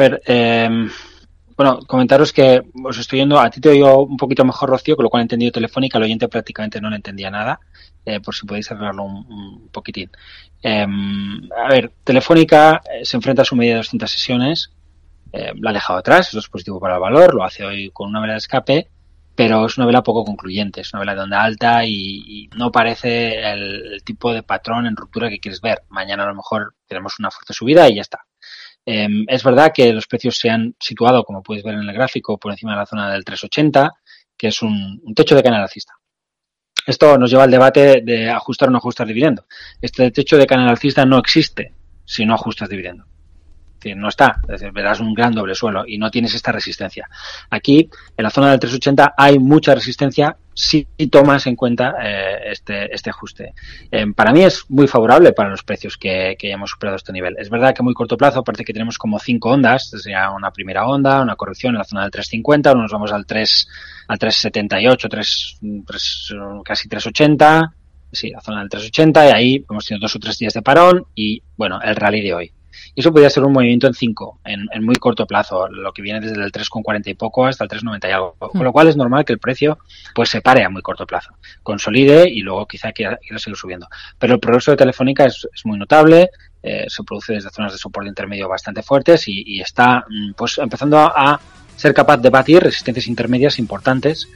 Fer, eh, bueno, comentaros que os estoy yendo, a ti te oigo un poquito mejor, Rocío, con lo cual he entendido Telefónica, el oyente prácticamente no le entendía nada, eh, por si podéis arreglarlo un, un poquitín. Eh, a ver, Telefónica eh, se enfrenta a su medida de 200 sesiones, eh, la ha dejado atrás, eso es positivo para el valor, lo hace hoy con una vela de escape, pero es una vela poco concluyente, es una vela de onda alta y, y no parece el, el, tipo de patrón en ruptura que quieres ver. Mañana a lo mejor tenemos una fuerte subida y ya está. Eh, es verdad que los precios se han situado, como puedes ver en el gráfico, por encima de la zona del 380, que es un, techo de canal alcista. Esto nos lleva al debate de ajustar o no ajustar dividendo. Este techo de canal alcista no existe si no ajustas dividendo no está, es decir, verás un gran doble suelo y no tienes esta resistencia. Aquí, en la zona del 380, hay mucha resistencia si tomas en cuenta eh, este, este ajuste. Eh, para mí es muy favorable para los precios que, que hemos superado este nivel. Es verdad que a muy corto plazo parece que tenemos como cinco ondas, sea una primera onda, una corrección en la zona del 350, nos vamos al 3, al 378, 3, 3, casi 380, sí, la zona del 380 y ahí hemos tenido dos o tres días de parón y bueno, el rally de hoy. Y eso podría ser un movimiento en 5, en, en, muy corto plazo, lo que viene desde el 3,40 y poco hasta el 3,90 y algo. Con lo cual es normal que el precio pues se pare a muy corto plazo, consolide y luego quizá quiera, quiera seguir subiendo. Pero el progreso de Telefónica es, es muy notable, eh, se produce desde zonas de soporte intermedio bastante fuertes y, y está pues empezando a, a ser capaz de batir resistencias intermedias importantes